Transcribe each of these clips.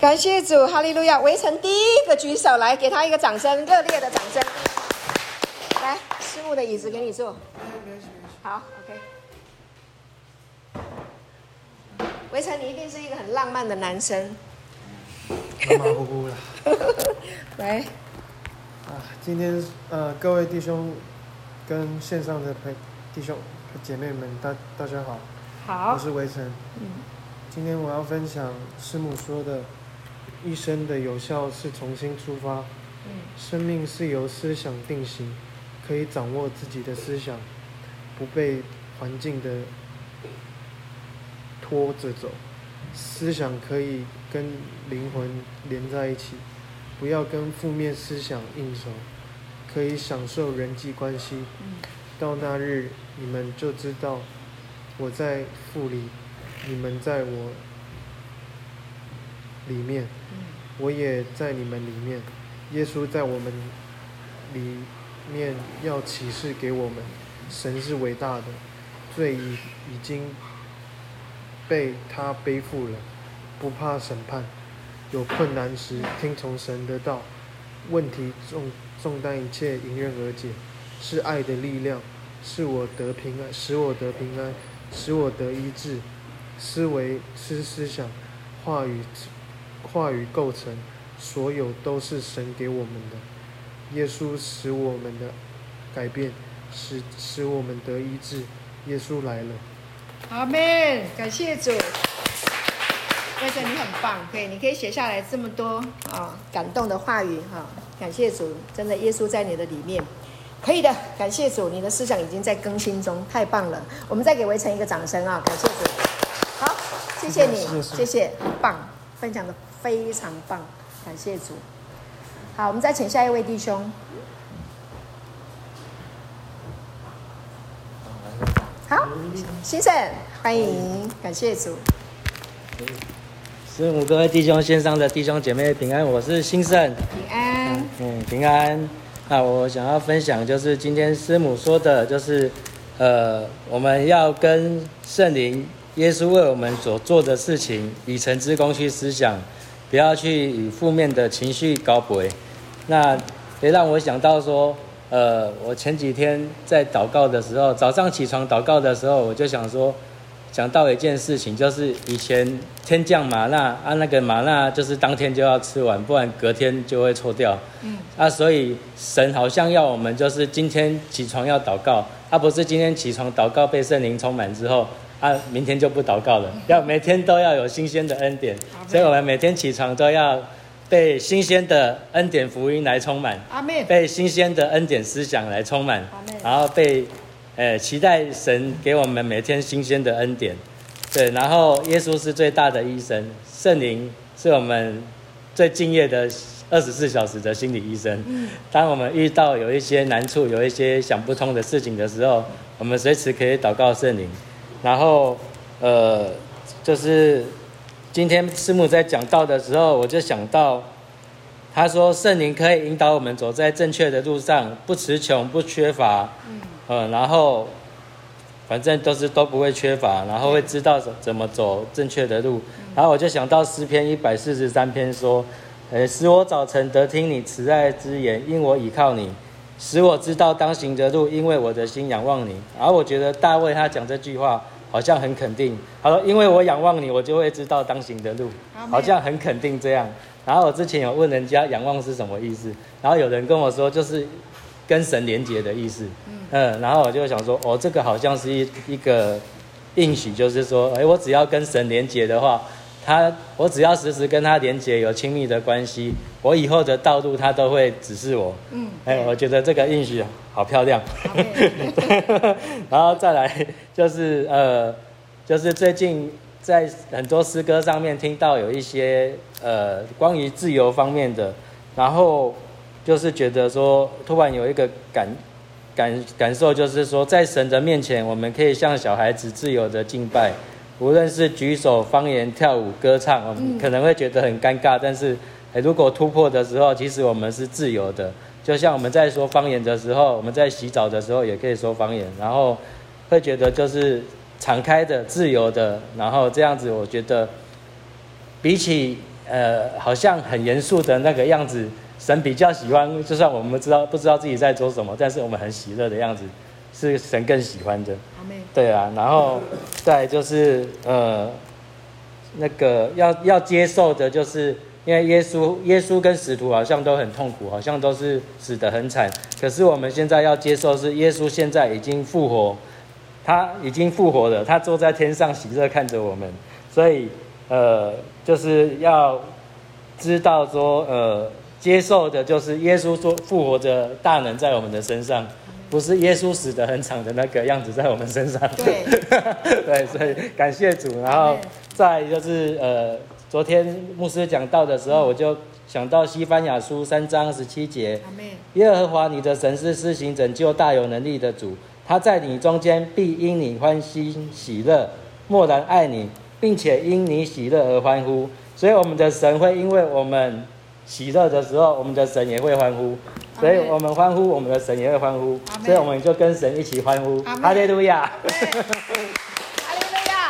感谢主，哈利路亚！围城第一个举手来，给他一个掌声，热烈的掌声。来，师母的椅子给你坐。好，OK。围城，你一定是一个很浪漫的男生。马马虎虎的。来。啊，今天呃，各位弟兄跟线上的朋弟兄姐妹们，大大家好。好。我是围城。嗯。今天我要分享师母说的。一生的有效是重新出发。生命是由思想定型，可以掌握自己的思想，不被环境的拖着走。思想可以跟灵魂连在一起，不要跟负面思想应酬，可以享受人际关系。到那日，你们就知道我在父里，你们在我里面。我也在你们里面，耶稣在我们里面要启示给我们，神是伟大的，罪已已经被他背负了，不怕审判，有困难时听从神的道，问题重重担一切迎刃而解，是爱的力量，是我得平安，使我得平安，使我得医治，思维思思想，话语。话语构成，所有都是神给我们的。耶稣使我们的改变，使使我们得医治。耶稣来了。阿门，感谢主。围城你很棒，可以，你可以写下来这么多啊、哦、感动的话语哈、哦。感谢主，真的耶稣在你的里面，可以的。感谢主，你的思想已经在更新中，太棒了。我们再给围城一个掌声啊！感谢主。好，谢谢你，谢谢，谢谢，很棒，分享的。非常棒，感谢主。好，我们再请下一位弟兄。好，先生，欢迎，感谢主。师母，各位弟兄线上的弟兄姐妹平安，我是兴盛。平安。嗯，平安。那我想要分享，就是今天师母说的，就是呃，我们要跟圣灵、耶稣为我们所做的事情，以诚之功去思想。不要去以负面的情绪搞鬼，那也让我想到说，呃，我前几天在祷告的时候，早上起床祷告的时候，我就想说，想到一件事情，就是以前天降麻纳啊，那个麻纳就是当天就要吃完，不然隔天就会臭掉。嗯。啊，所以神好像要我们就是今天起床要祷告，而、啊、不是今天起床祷告被圣灵充满之后。啊，明天就不祷告了，要每天都要有新鲜的恩典，所以我们每天起床都要被新鲜的恩典福音来充满，被新鲜的恩典思想来充满，然后被，呃，期待神给我们每天新鲜的恩典，对，然后耶稣是最大的医生，圣灵是我们最敬业的二十四小时的心理医生，当我们遇到有一些难处、有一些想不通的事情的时候，我们随时可以祷告圣灵。然后，呃，就是今天师母在讲道的时候，我就想到，他说圣灵可以引导我们走在正确的路上，不词穷，不缺乏，嗯，呃，然后反正都是都不会缺乏，然后会知道怎怎么走正确的路。然后我就想到诗篇一百四十三篇说，呃，使我早晨得听你慈爱之言，因我倚靠你。使我知道当行的路，因为我的心仰望你。然后我觉得大卫他讲这句话好像很肯定。他说：“因为我仰望你，我就会知道当行的路。”好像很肯定这样。然后我之前有问人家仰望是什么意思，然后有人跟我说就是跟神连结的意思。嗯，然后我就想说，哦，这个好像是一一个应许，就是说，哎，我只要跟神连结的话。他，我只要时时跟他连接，有亲密的关系，我以后的道路他都会指示我。嗯，哎，我觉得这个应许好漂亮。然后再来就是呃，就是最近在很多诗歌上面听到有一些呃关于自由方面的，然后就是觉得说突然有一个感感感受，就是说在神的面前，我们可以像小孩子自由的敬拜。无论是举手、方言、跳舞、歌唱，我们可能会觉得很尴尬，但是，如果突破的时候，其实我们是自由的。就像我们在说方言的时候，我们在洗澡的时候也可以说方言，然后会觉得就是敞开的、自由的，然后这样子，我觉得比起呃，好像很严肃的那个样子。神比较喜欢，就算我们知道不知道自己在做什么，但是我们很喜乐的样子，是神更喜欢的。对啊，然后再就是呃，那个要要接受的，就是因为耶稣耶稣跟使徒好像都很痛苦，好像都是死得很惨。可是我们现在要接受是耶稣现在已经复活，他已经复活了，他坐在天上喜乐看着我们，所以呃，就是要知道说呃。接受的就是耶稣说复活的大能在我们的身上，不是耶稣死得很惨的那个样子在我们身上。对，对，所以感谢主。然后再就是呃，昨天牧师讲到的时候，我就想到西班牙书三章十七节，耶和华你的神是施行拯救大有能力的主，他在你中间必因你欢欣喜乐，默然爱你，并且因你喜乐而欢呼。所以我们的神会因为我们。喜乐的时候，我们的神也会欢呼，所以我们欢呼，我们的神也会欢呼，所以我们就跟神一起欢呼。哈利路亚！哈利路亚！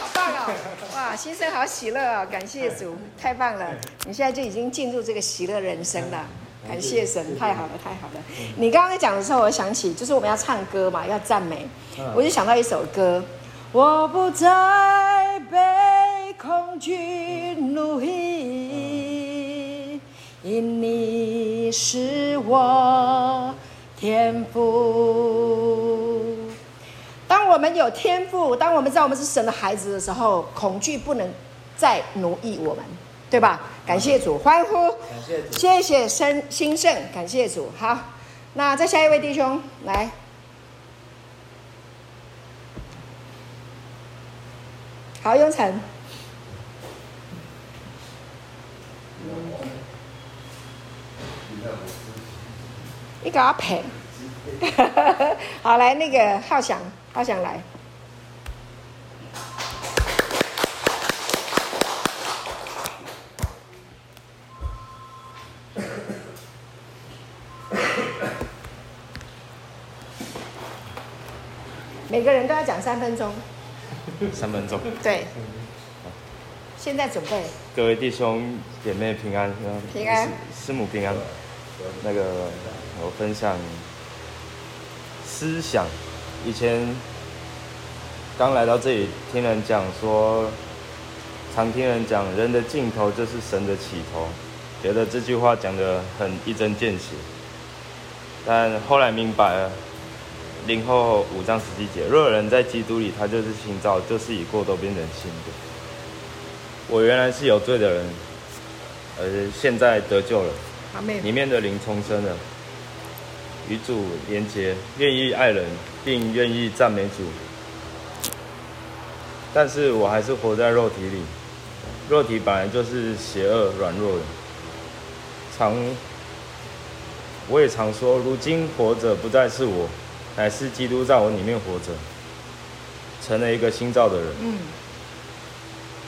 好棒哦！哇，新生好喜乐哦！感谢主，太棒了！你现在就已经进入这个喜乐人生了，感谢神，太好了，太好了！你刚刚在讲的时候，我想起就是我们要唱歌嘛，要赞美，我就想到一首歌：我不再被恐惧奴役。因你是我天赋。当我们有天赋，当我们知道我们是神的孩子的时候，恐惧不能再奴役我们，对吧？感谢主，欢呼！感谢主，谢谢生兴盛，感谢主。好，那再下一位弟兄来，好，雍成。你给我赔，好来，那个浩翔，浩翔来。每个人都要讲三分钟。三分钟。对。现在准备。各位弟兄姐妹平安。平安。师母平安。那个，我分享思想。以前刚来到这里，听人讲说，常听人讲，人的尽头就是神的起头，觉得这句话讲得很一针见血。但后来明白了，零后五章十七节，若有人在基督里，他就是新造，就是已过都变成新的。我原来是有罪的人，而现在得救了。里面的灵重生了，与主连接，愿意爱人，并愿意赞美主。但是我还是活在肉体里，肉体本来就是邪恶、软弱的。常，我也常说，如今活着不再是我，乃是基督在我里面活着，成了一个新造的人。嗯。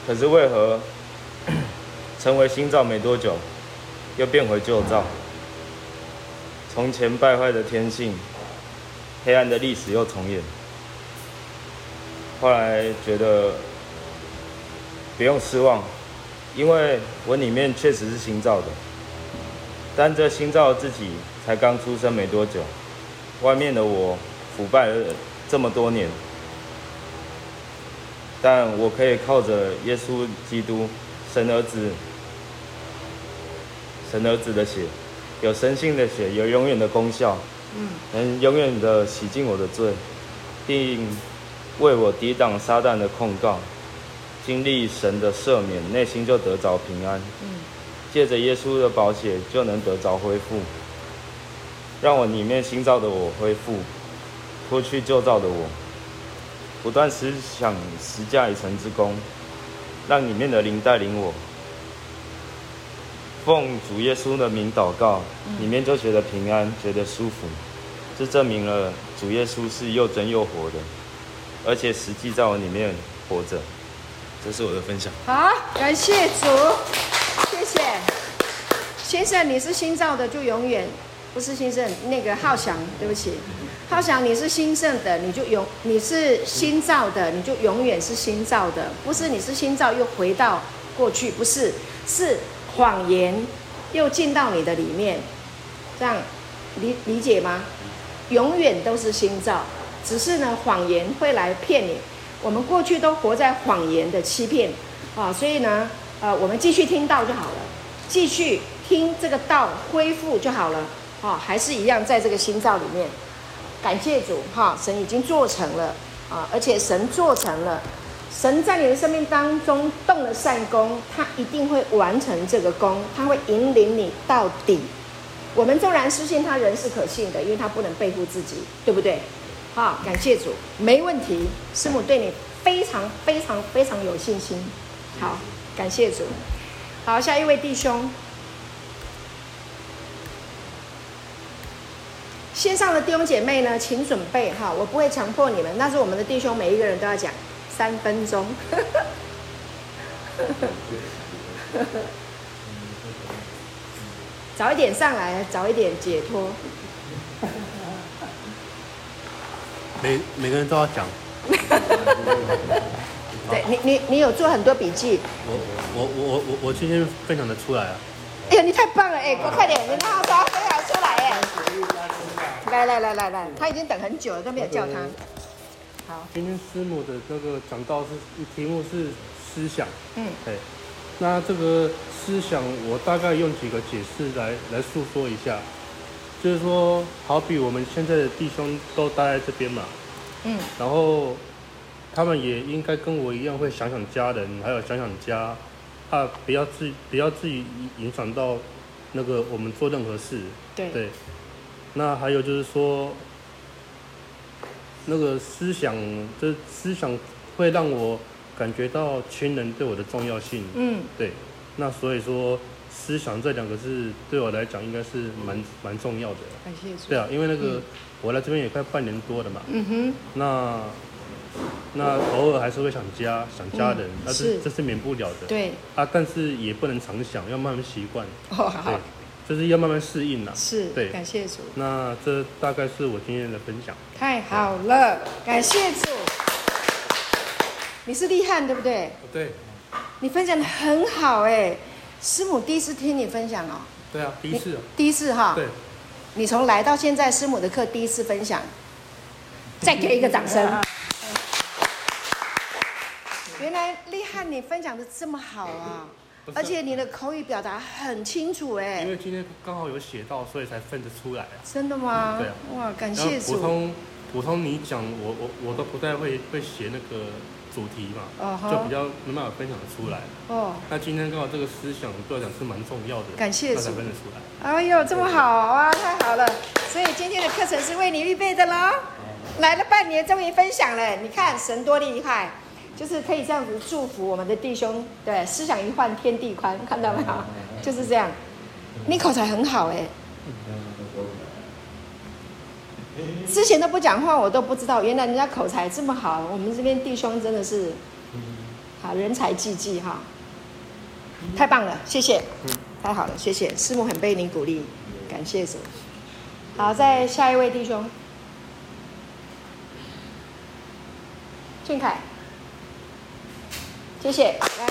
可是为何 成为新造没多久？又变回旧照，从前败坏的天性，黑暗的历史又重演。后来觉得不用失望，因为我里面确实是新造的，但这新造的自己才刚出生没多久，外面的我腐败了这么多年，但我可以靠着耶稣基督，神儿子。神儿子的血，有神性的血，有永远的功效，嗯，能永远的洗净我的罪，并为我抵挡撒旦的控告，经历神的赦免，内心就得着平安，嗯，借着耶稣的宝血就能得着恢复，让我里面新造的我恢复，脱去旧造的我，不断思想十架已成之功，让里面的灵带领我。奉主耶稣的名祷告，里面就觉得平安，觉得舒服，这证明了主耶稣是又真又活的，而且实际在我里面活着。这是我的分享。好，感谢主，谢谢先生，你是新造的，就永远不是新生。那个浩翔，对不起，浩翔，你是新生的，你就永你是新造的，你就永远是新造的，不是你是新造又回到过去不是，是谎言又进到你的里面，这样理理解吗？永远都是心造，只是呢，谎言会来骗你。我们过去都活在谎言的欺骗啊，所以呢，呃，我们继续听道就好了，继续听这个道恢复就好了啊，还是一样在这个心造里面。感谢主哈，神已经做成了啊，而且神做成了，神在你的生命当中动了善工，他一定会完成这个工，他会引领你到底。我们纵然失信，他人是可信的，因为他不能背负自己，对不对？好，感谢主，没问题。师母对你非常非常非常有信心。好，感谢主。好，下一位弟兄，线上的弟兄姐妹呢，请准备哈，我不会强迫你们，但是我们的弟兄每一个人都要讲三分钟。早一点上来，早一点解脱。每每个人都要讲。对你，你你有做很多笔记。我我我我我今天分享的出来啊。哎呀，你太棒了哎！快点，你让他说分享出来哎。来来来来来，他已经等很久了，都没有叫他。好。今天师母的这个讲到是题目是思想。嗯。对。那这个思想，我大概用几个解释来来诉说一下，就是说，好比我们现在的弟兄都待在这边嘛，嗯，然后他们也应该跟我一样会想想家人，还有想想家，啊，不要自不要自己影响到那个我们做任何事，对对，那还有就是说，那个思想，这思想会让我。感觉到亲人对我的重要性，嗯，对，那所以说思想这两个字对我来讲应该是蛮蛮重要的。感谢。对啊，因为那个、嗯、我来这边也快半年多了嘛，嗯哼，那那偶尔还是会想家，想家人，那、嗯、是这是免不了的。对啊，但是也不能常想，要慢慢习惯。哦，好，对，就是要慢慢适应了。是，对，感谢主。那这大概是我今天的分享。太好了，感谢主。你是立汉对不对？对。你分享的很好哎，师母第一次听你分享哦。对啊，第一次。第一次哈。对。你从来到现在师母的课第一次分享，再给一个掌声。原来厉害你分享的这么好啊，而且你的口语表达很清楚哎。因为今天刚好有写到，所以才分得出来啊。真的吗？对啊。哇，感谢主。普通普通你讲我我我都不太会会写那个。主题嘛，uh huh. 就比较没办法分享得出来。哦，那今天刚好这个思想对我讲是蛮重要的，感谢主，才分得出来。哎呦，这么好啊，太好了！所以今天的课程是为你预备的喽。来了半年，终于分享了。你看神多厉害，就是可以这样子祝福我们的弟兄。对，思想一换天地宽，看到没有？就是这样。你口才很好哎。之前都不讲话，我都不知道，原来人家口才这么好。我们这边弟兄真的是，好人才济济哈，太棒了，谢谢，太好了，谢谢，师母很被你鼓励，感谢主。好，再下一位弟兄，俊凯，谢谢，来。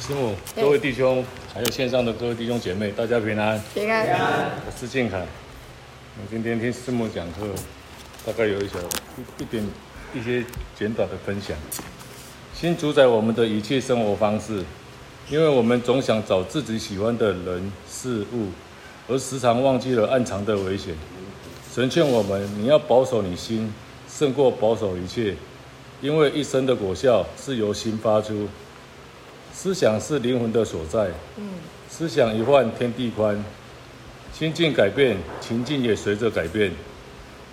师母，各位弟兄，还有线上的各位弟兄姐妹，大家平安。平安。我是静凯。我今天听师母讲课，大概有一小一,一点一些简短的分享。心主宰我们的一切生活方式，因为我们总想找自己喜欢的人事物，而时常忘记了暗藏的危险。神劝我们：你要保守你心，胜过保守一切，因为一生的果效是由心发出。思想是灵魂的所在。嗯，思想一换，天地宽。心境改变，情境也随着改变。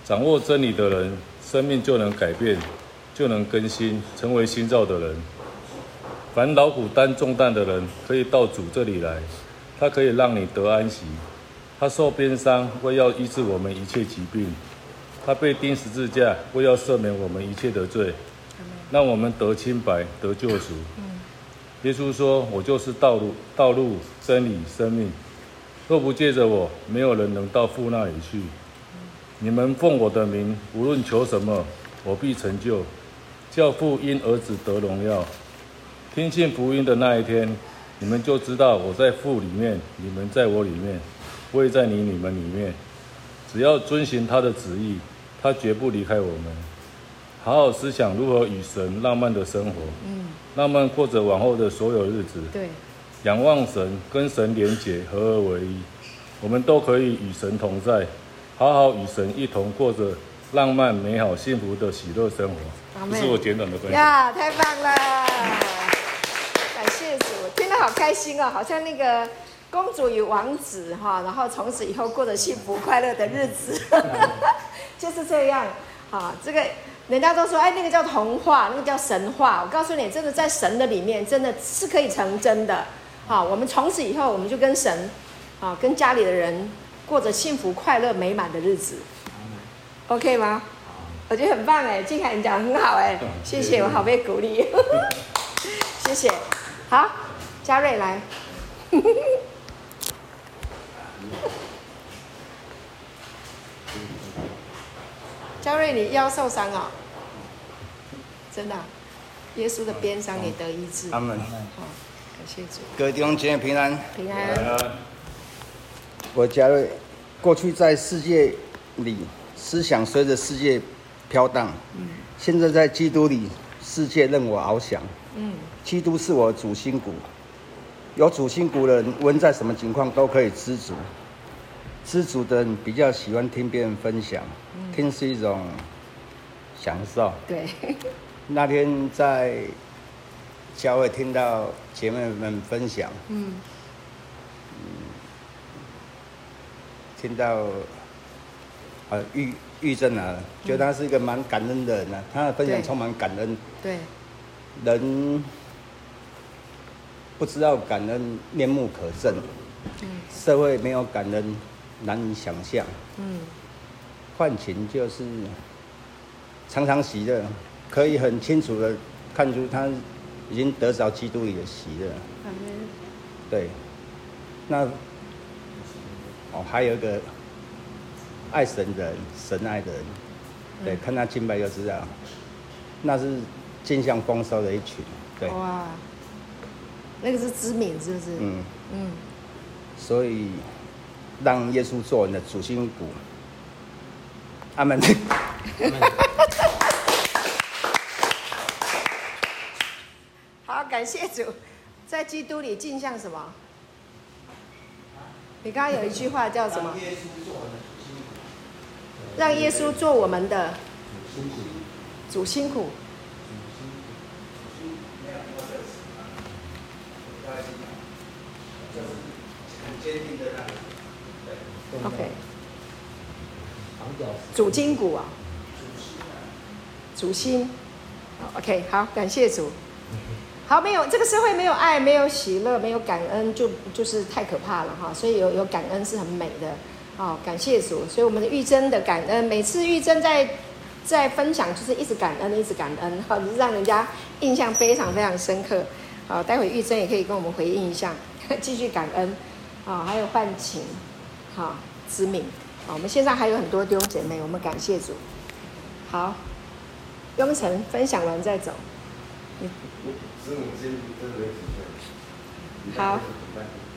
掌握真理的人，生命就能改变，就能更新，成为新造的人。凡劳苦担重担的人，可以到主这里来，他可以让你得安息。他受鞭伤，为要医治我们一切疾病；他被钉十字架，为要赦免我们一切的罪，让我们得清白，得救赎。耶稣说：“我就是道路、道路、真理、生命。若不借着我，没有人能到父那里去。你们奉我的名，无论求什么，我必成就，叫父因儿子得荣耀。听信福音的那一天，你们就知道我在父里面，你们在我里面，我也在你你们里面。只要遵循他的旨意，他绝不离开我们。好好思想如何与神浪漫的生活，嗯，浪漫过着往后的所有日子。对，仰望神，跟神连结，合而为一。我们都可以与神同在。好好与神一同过着浪漫、美好、幸福的喜乐生活。这是我简短的分享。呀，太棒了！感谢主，听得好开心哦，好像那个公主与王子哈，然后从此以后过着幸福快乐的日子，就是这样。哈，这个人家都说，哎，那个叫童话，那个叫神话。我告诉你，真的在神的里面，真的是可以成真的。好，我们从此以后，我们就跟神，啊，跟家里的人。过着幸福、快乐、美满的日子，OK 吗？我觉得很棒哎，金凯你讲很好哎，谢谢，我好被鼓励，谢谢。好，嘉瑞来。嘉瑞，你腰受伤啊？真的？耶稣的鞭伤你得医治。阿门。好，感谢主。各位弟兄姐妹平安。平安。我嘉瑞，过去在世界里，思想随着世界飘荡。嗯。现在在基督里，世界任我翱翔。嗯。基督是我主心骨。有主心骨的人，无论在什么情况都可以知足。知足的人比较喜欢听别人分享，嗯、听是一种享受。对。那天在教会听到姐妹们分享。嗯。听到，呃，玉玉珍啊，觉得他是一个蛮感恩的人啊，他的分享充满感恩。对。人不知道感恩，面目可憎。嗯。社会没有感恩，难以想象。嗯。换情就是常常喜乐，可以很清楚的看出他已经得着基督里的喜乐。嗯。对。那。哦，还有一个爱神的人，神爱的人，对，看他敬拜就知道，那是进项丰收的一群，对。哇，那个是知名，是不是？嗯嗯。所以，让耶稣做你的主心骨。阿门。好，感谢主，在基督里镜像什么？你刚刚有一句话叫什么？让耶稣做我们的主心骨。OK。主筋骨啊。主心。OK，好，感谢主。好，没有这个社会没有爱，没有喜乐，没有感恩，就就是太可怕了哈。所以有有感恩是很美的，哦，感谢主。所以我们的玉珍的感恩，每次玉珍在在分享，就是一直感恩，一直感恩，哈，就是让人家印象非常非常深刻。好，待会玉珍也可以跟我们回应一下，继续感恩，啊，还有唤情，好，知名，好，我们线上还有很多弟兄姐妹，我们感谢主。好，雍成分享完再走。好，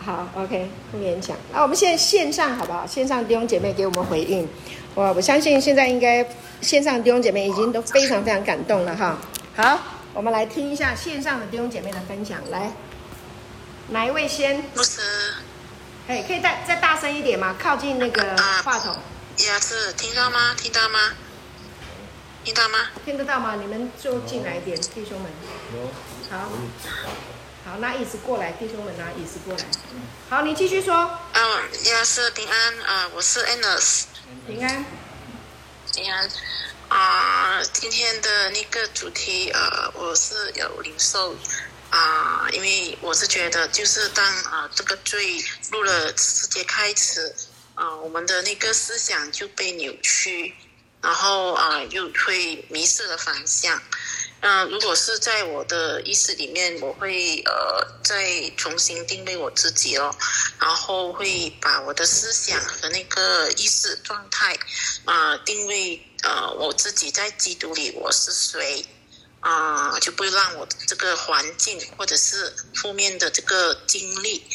好，OK，不勉强。那我们现在线上好不好？线上弟兄姐妹给我们回应。我我相信现在应该线上弟兄姐妹已经都非常非常感动了哈。好，我们来听一下线上的弟兄姐妹的分享。来，哪一位先？牧师。哎，可以再再大声一点吗？靠近那个话筒。也、啊、是，听到吗？听到吗？听到吗？听得到吗？你们就进来一点，弟兄们。好，好，拿椅子过来，弟兄们拿椅子过来。好，你继续说。嗯，也是平安啊，我是 Anus。平安。平安。啊，今天的那个主题啊，我是有领受啊，因为我是觉得，就是当啊这个罪入了世界开始啊，我们的那个思想就被扭曲。然后啊，又会迷失了方向。嗯，如果是在我的意识里面，我会呃再重新定位我自己哦。然后会把我的思想和那个意识状态啊、定位呃我自己在基督里我是谁啊、就不会让我这个环境或者是负面的这个经历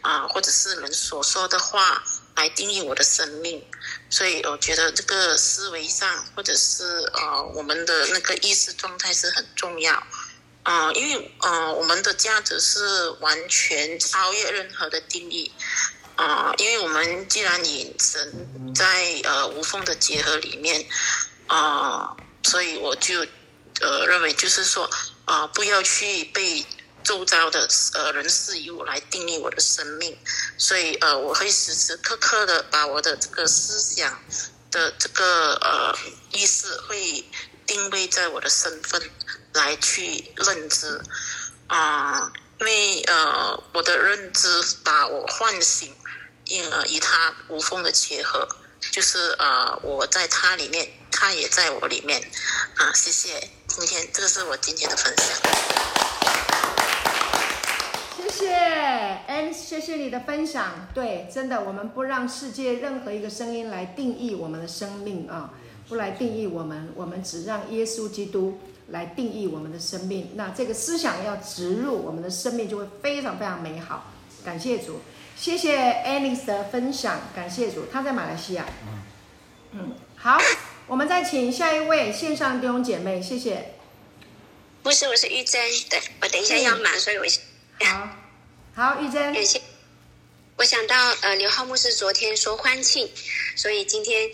啊、或者是人所说的话来定义我的生命。所以我觉得这个思维上或者是呃我们的那个意识状态是很重要。啊、因为呃，我们的价值是完全超越任何的定义啊、因为我们既然与神在呃无缝的结合里面啊、所以我就呃认为就是说啊、呃，不要去被周遭的呃人事物来定义我的生命，所以呃，我会时时刻刻的把我的这个思想的这个呃意识会定位在我的身份。来去认知，啊、因为呃，我的认知把我唤醒，因而与他无缝的结合，就是呃，我在他里面，他也在我里面，啊、谢谢，今天这个是我今天的分享，谢谢，哎，谢谢你的分享，对，真的，我们不让世界任何一个声音来定义我们的生命啊，不来定义我们，我们只让耶稣基督。来定义我们的生命，那这个思想要植入我们的生命，就会非常非常美好。感谢主，谢谢 Alice 的分享，感谢主，他在马来西亚。嗯，好，我们再请下一位线上弟兄姐妹，谢谢。不是，我是玉珍，对，我等一下要忙，所以我好，好，玉珍，感谢。我想到呃，刘浩牧师昨天说欢庆，所以今天。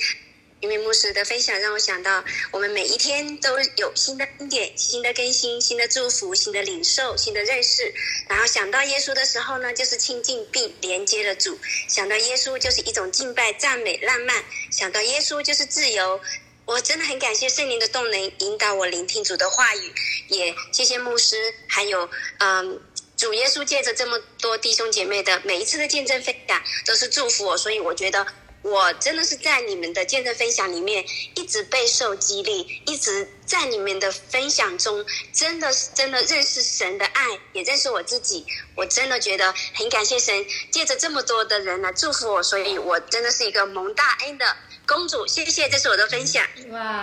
因为牧师的分享让我想到，我们每一天都有新的恩典、新的更新、新的祝福、新的领受、新的认识。然后想到耶稣的时候呢，就是亲近并连接了主；想到耶稣就是一种敬拜、赞美、浪漫；想到耶稣就是自由。我真的很感谢圣灵的动能引导我聆听主的话语，也谢谢牧师，还有嗯，主耶稣借着这么多弟兄姐妹的每一次的见证分享，都是祝福我。所以我觉得。我真的是在你们的见证分享里面一直备受激励，一直在你们的分享中，真的是真的认识神的爱，也认识我自己。我真的觉得很感谢神，借着这么多的人来祝福我，所以我真的是一个蒙大恩的公主。谢谢，这是我的分享。哇，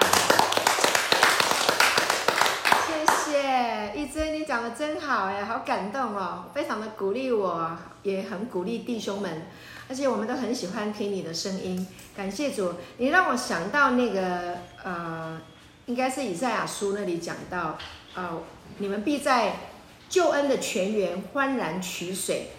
谢谢一真，你讲的真好哎，好感动哦，非常的鼓励我，也很鼓励弟兄们。而且我们都很喜欢听你的声音，感谢主。你让我想到那个呃，应该是以赛亚书那里讲到，呃，你们必在救恩的泉源欢然取水。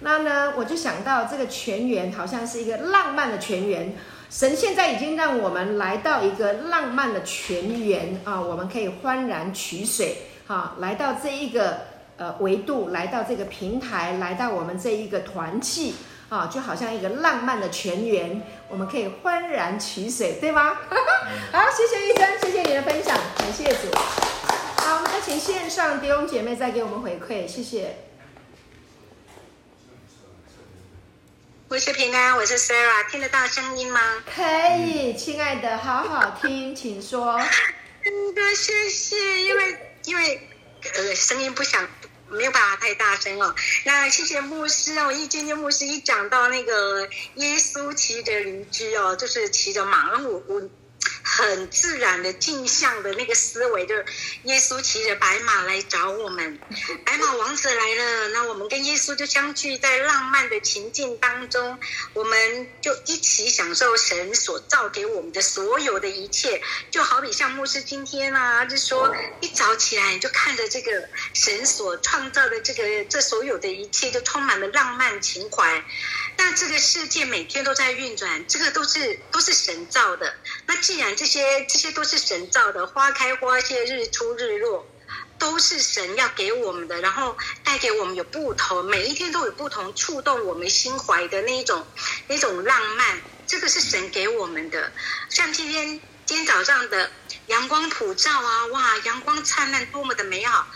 那呢，我就想到这个泉源好像是一个浪漫的泉源。神现在已经让我们来到一个浪漫的泉源啊，我们可以欢然取水，哈，来到这一个呃维度，来到这个平台，来到我们这一个团契。啊，就好像一个浪漫的泉源，我们可以欢然取水，对吗？好，谢谢医生，谢谢你的分享，感谢主。好，我们再请线上弟兄姐妹再给我们回馈，谢谢。我是平安，我是 Sarah，听得到声音吗？可以，亲爱的，好好听，请说。真的，谢谢，因为因为呃，声音不响。没有办法太大声了。那谢谢牧师哦，我一今天牧师一讲到那个耶稣骑着驴驹哦，就是骑着马，然后我我。很自然的镜像的那个思维，就是耶稣骑着白马来找我们，白马王子来了，那我们跟耶稣就相聚在浪漫的情境当中，我们就一起享受神所造给我们的所有的一切，就好比像牧师今天啊，就说一早起来你就看着这个神所创造的这个这所有的一切，就充满了浪漫情怀。那这个世界每天都在运转，这个都是都是神造的。那既然这些这些都是神造的，花开花谢，日出日落，都是神要给我们的，然后带给我们有不同，每一天都有不同触动我们心怀的那一种那种浪漫，这个是神给我们的。像今天今天早上的阳光普照啊，哇，阳光灿烂，多么的美好，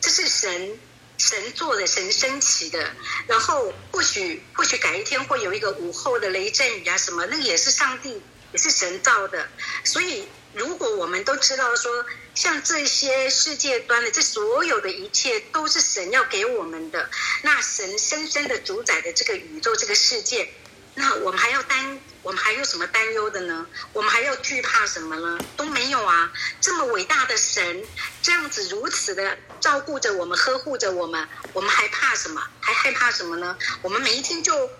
这是神。神做的，神升起的，然后或许或许改一天会有一个午后的雷阵雨啊什么，那个也是上帝，也是神造的。所以如果我们都知道说，像这些世界端的这所有的一切，都是神要给我们的。那神深深的主宰的这个宇宙，这个世界。那我们还要担，我们还有什么担忧的呢？我们还要惧怕什么呢？都没有啊！这么伟大的神，这样子如此的照顾着我们，呵护着我们，我们还怕什么？还害怕什么呢？我们每一天就。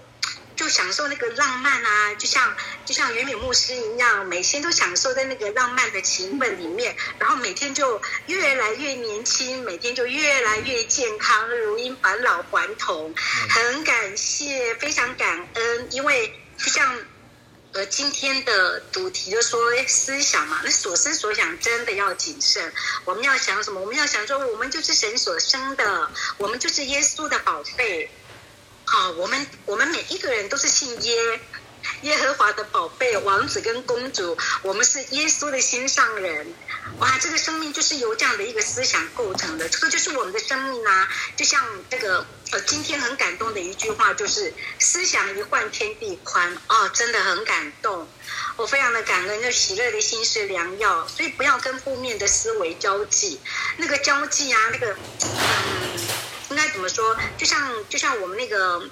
就享受那个浪漫啊，就像就像袁敏牧师一样，每天都享受在那个浪漫的情分里面，然后每天就越来越年轻，每天就越来越健康，如因返老还童。很感谢，非常感恩，因为就像呃今天的主题就说思想嘛，那所思所想真的要谨慎。我们要想什么？我们要想说，我们就是神所生的，我们就是耶稣的宝贝。好，我们我们每一个人都是信耶耶和华的宝贝王子跟公主，我们是耶稣的心上人。哇，这个生命就是由这样的一个思想构成的，这个就是我们的生命啊！就像这个呃，今天很感动的一句话，就是思想一换天地宽哦，真的很感动。我非常的感恩，就喜乐的心是良药，所以不要跟负面的思维交际，那个交际啊，那个嗯。应该怎么说？就像就像我们那个，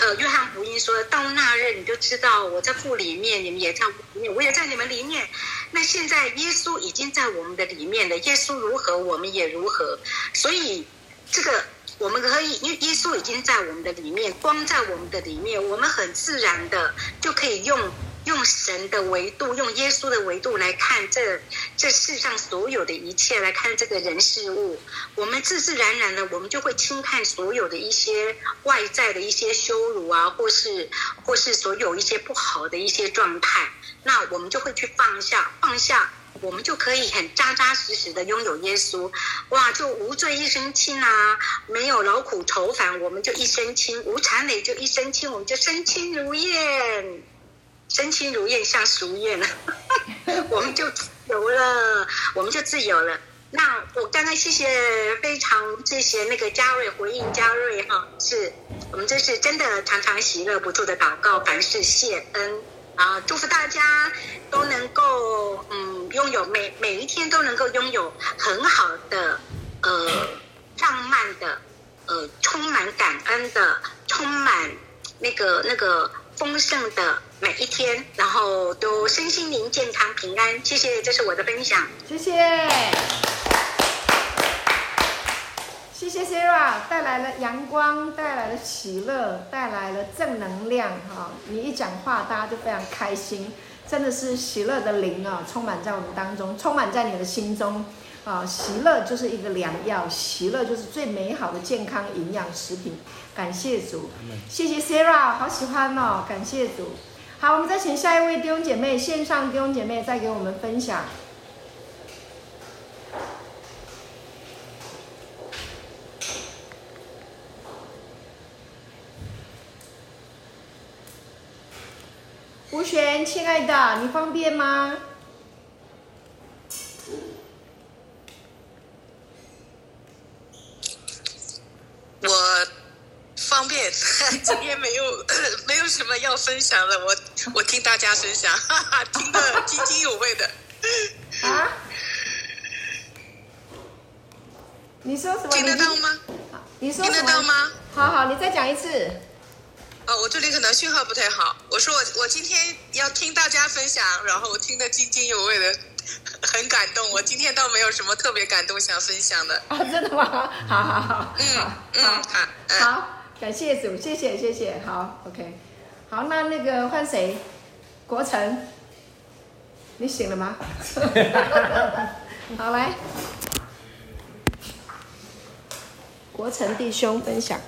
呃，约翰福音说到那日，你就知道我在父里面，你们也在我里面，我也在你们里面。那现在耶稣已经在我们的里面了，耶稣如何，我们也如何。所以这个我们可以，因耶稣已经在我们的里面，光在我们的里面，我们很自然的就可以用。用神的维度，用耶稣的维度来看这这世上所有的一切，来看这个人事物，我们自自然然的，我们就会轻看所有的一些外在的一些羞辱啊，或是或是所有一些不好的一些状态，那我们就会去放下，放下，我们就可以很扎扎实实的拥有耶稣，哇，就无罪一身轻啊，没有劳苦愁烦，我们就一身轻，无缠累就一身轻，我们就身轻如燕。身轻如燕，像熟燕了，我们就自由了，我们就自由了。那我刚刚谢谢，非常谢谢那个嘉瑞回应嘉瑞哈，是我们这是真的常常喜乐不住的祷告，凡事谢恩啊，祝福大家都能够嗯拥有每每一天都能够拥有很好的呃浪漫的呃充满感恩的充满那个那个丰盛的。每一天，然后都身心灵健康平安。谢谢，这是我的分享。谢谢，谢谢 Sarah 带来了阳光，带来了喜乐，带来了正能量。哈，你一讲话，大家就非常开心，真的是喜乐的灵啊，充满在我们当中，充满在你的心中。啊，喜乐就是一个良药，喜乐就是最美好的健康营养食品。感谢主，谢谢 Sarah，好喜欢哦，感谢主。好，我们再请下一位弟兄姐妹，线上弟兄姐妹再给我们分享。吴璇，亲爱的，你方便吗？我。方便，今天没有 没有什么要分享的，我我听大家分享，哈哈，听得 津津有味的。啊？你说什么？听得到吗？你说听得到吗？好好，你再讲一次。哦，我这里可能信号不太好。我说我我今天要听大家分享，然后我听得津津有味的，很感动。我今天倒没有什么特别感动想分享的。啊，真的吗？好好好。嗯好嗯好好。感谢主，谢谢谢谢，好，OK，好，那那个换谁？国成，你醒了吗？好来，国成弟兄分享。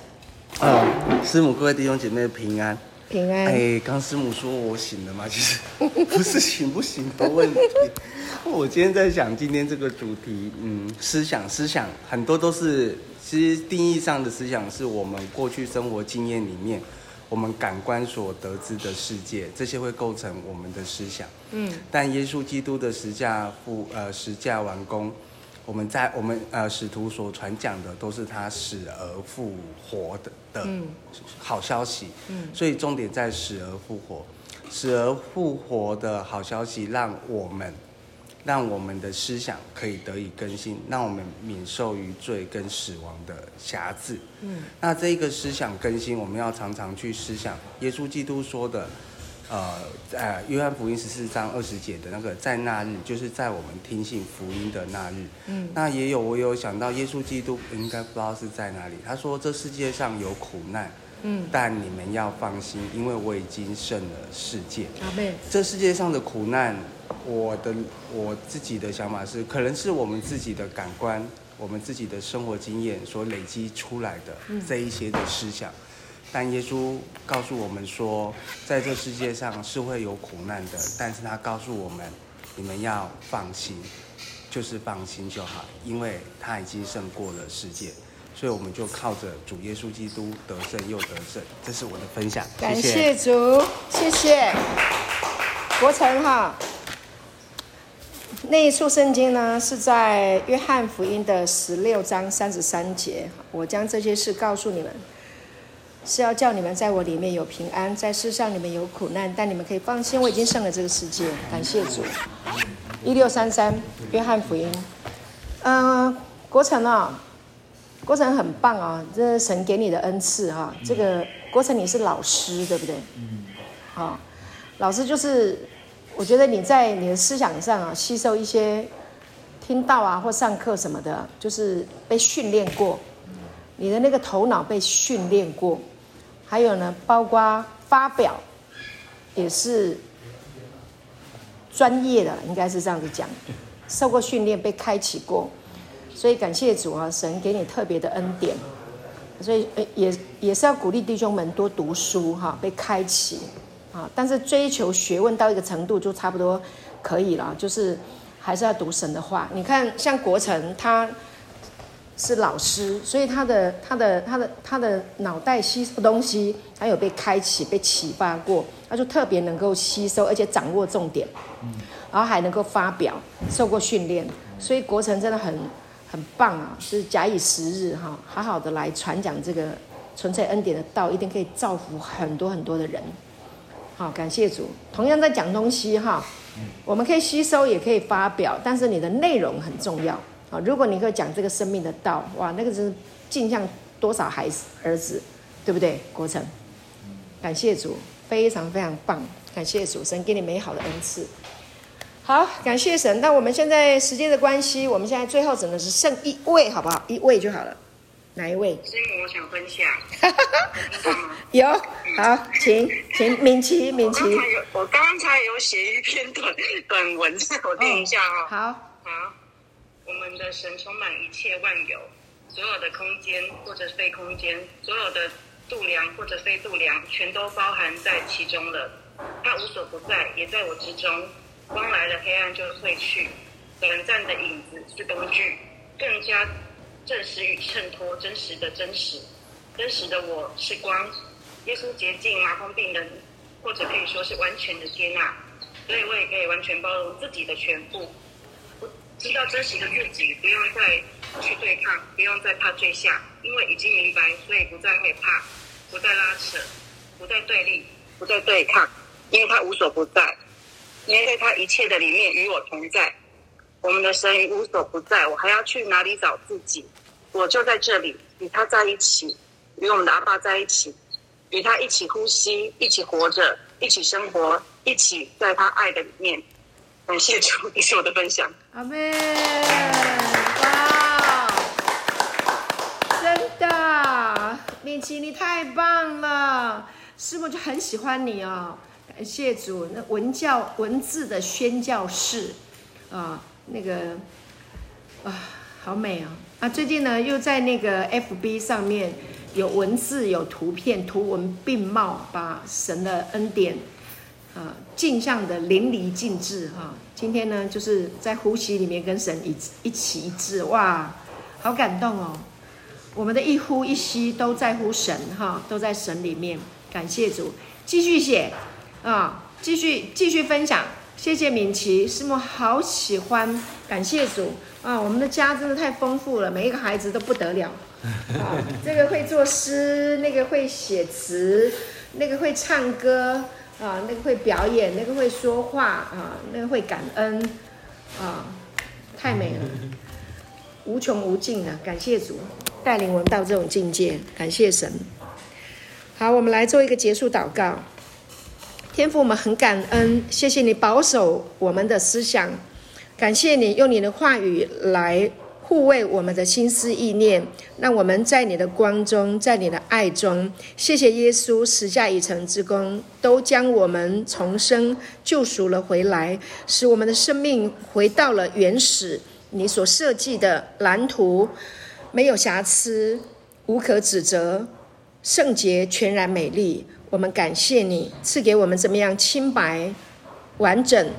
啊，师母，各位弟兄姐妹平安。平安。哎，刚师母说我醒了吗？其实不是醒不醒的问题。我今天在想今天这个主题，嗯，思想思想很多都是。其实定义上的思想是我们过去生活经验里面，我们感官所得知的世界，这些会构成我们的思想。嗯，但耶稣基督的十架复呃十架完工，我们在我们呃使徒所传讲的都是他死而复活的的好消息。嗯，所以重点在死而复活，死而复活的好消息让我们让我们的思想可以得以更新，让我们免受于罪跟死亡的瑕疵。嗯，那这一个思想更新，我们要常常去思想耶稣基督说的，呃，在约翰福音十四章二十节的那个，在那日，就是在我们听信福音的那日。嗯，那也有我有想到耶稣基督应该不知道是在哪里，他说这世界上有苦难。嗯，但你们要放心，因为我已经胜了世界。阿妹。这世界上的苦难，我的我自己的想法是，可能是我们自己的感官，我们自己的生活经验所累积出来的这一些的思想。嗯。但耶稣告诉我们说，在这世界上是会有苦难的，但是他告诉我们，你们要放心，就是放心就好，因为他已经胜过了世界。所以我们就靠着主耶稣基督得胜又得胜，这是我的分享。感谢主，谢谢。国成哈，那一处圣经呢是在约翰福音的十六章三十三节。我将这些事告诉你们，是要叫你们在我里面有平安，在世上你们有苦难，但你们可以放心，我已经胜了这个世界。感谢主。一六三三，约翰福音。嗯、呃，国成啊。国成很棒啊、哦，这是神给你的恩赐哈、哦。这个国成你是老师对不对？嗯。好，老师就是，我觉得你在你的思想上啊，吸收一些听到啊或上课什么的，就是被训练过，你的那个头脑被训练过，还有呢，包括发表也是专业的，应该是这样子讲，受过训练，被开启过。所以感谢主啊，神给你特别的恩典，所以也也是要鼓励弟兄们多读书哈，被开启但是追求学问到一个程度就差不多可以了，就是还是要读神的话。你看，像国成他是老师，所以他的他的他的他的脑袋吸收东西，他有被开启、被启发过，他就特别能够吸收，而且掌握重点，然后还能够发表，受过训练，所以国成真的很。很棒啊！就是假以时日哈，好好的来传讲这个纯粹恩典的道，一定可以造福很多很多的人。好，感谢主。同样在讲东西哈，我们可以吸收，也可以发表，但是你的内容很重要啊。如果你可以讲这个生命的道，哇，那个是镜像多少孩子儿子，对不对？国成，感谢主，非常非常棒，感谢主，神给你美好的恩赐。好，感谢神。那我们现在时间的关系，我们现在最后只能是剩一位，好不好？一位就好了。哪一位？师母，我想分享。有，好，请，请敏琪，敏琪。我刚刚才有写一篇短短文，我念一下哈、哦。好，好。我们的神充满一切万有，所有的空间或者非空间，所有的度量或者非度量，全都包含在其中了。他无所不在，也在我之中。光来了，黑暗就退去。短暂的影子是工具，更加证实与衬托真实的真实。真实的我是光。耶稣洁净麻风病人，或者可以说是完全的接纳，所以我也可以完全包容自己的全部。知道真实的自己，不用再去对抗，不用再怕坠下，因为已经明白，所以不再害怕，不再拉扯，不再对立，不再对抗，因为他无所不在。因为他一切的里面与我同在，我们的神无所不在，我还要去哪里找自己？我就在这里，与他在一起，与我们的阿爸在一起，与他一起呼吸，一起活着，一起生活，一起在他爱的里面。感谢主，你是我的分享。阿门！哇，真的，敏琪你太棒了，师母就很喜欢你哦。感谢主，那文教文字的宣教士，啊，那个啊，好美啊！啊，最近呢，又在那个 FB 上面有文字、有图片，图文并茂，把神的恩典啊，镜像的淋漓尽致哈。今天呢，就是在呼吸里面跟神一一起一致，哇，好感动哦！我们的一呼一吸都在乎神哈，都在神里面。感谢主，继续写。啊，继续继续分享，谢谢敏琪，师母好喜欢，感谢主啊！我们的家真的太丰富了，每一个孩子都不得了啊！这个会作诗，那个会写词，那个会唱歌啊，那个会表演，那个会说话啊，那个会感恩啊，太美了，无穷无尽的，感谢主带领我们到这种境界，感谢神。好，我们来做一个结束祷告。天父，我们很感恩，谢谢你保守我们的思想，感谢你用你的话语来护卫我们的心思意念，让我们在你的光中，在你的爱中。谢谢耶稣十架已成之功，都将我们重生救赎了回来，使我们的生命回到了原始你所设计的蓝图，没有瑕疵，无可指责，圣洁全然美丽。我们感谢你赐给我们怎么样清白、完整、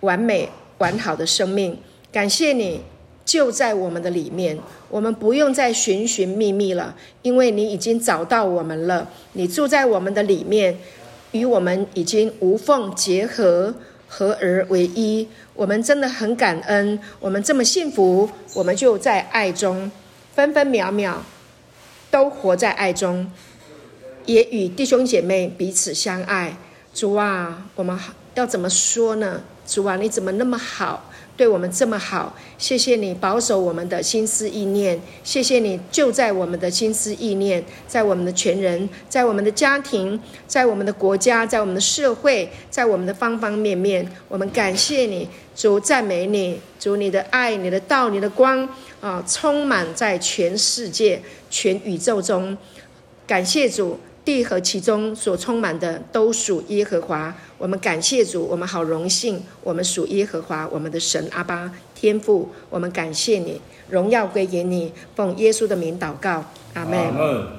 完美、完好的生命。感谢你就在我们的里面，我们不用再寻寻觅觅了，因为你已经找到我们了。你住在我们的里面，与我们已经无缝结合，合而为一。我们真的很感恩，我们这么幸福，我们就在爱中，分分秒秒都活在爱中。也与弟兄姐妹彼此相爱，主啊，我们要怎么说呢？主啊，你怎么那么好，对我们这么好？谢谢你保守我们的心思意念，谢谢你就在我们的心思意念，在我们的全人，在我们的家庭，在我们的国家，在我们的社会，在我们的方方面面，我们感谢你，主赞美你，主你的爱、你的道、你的光啊，充满在全世界、全宇宙中，感谢主。地和其中所充满的都属耶和华。我们感谢主，我们好荣幸，我们属耶和华，我们的神阿巴天父。我们感谢你，荣耀归给你，奉耶稣的名祷告，阿门。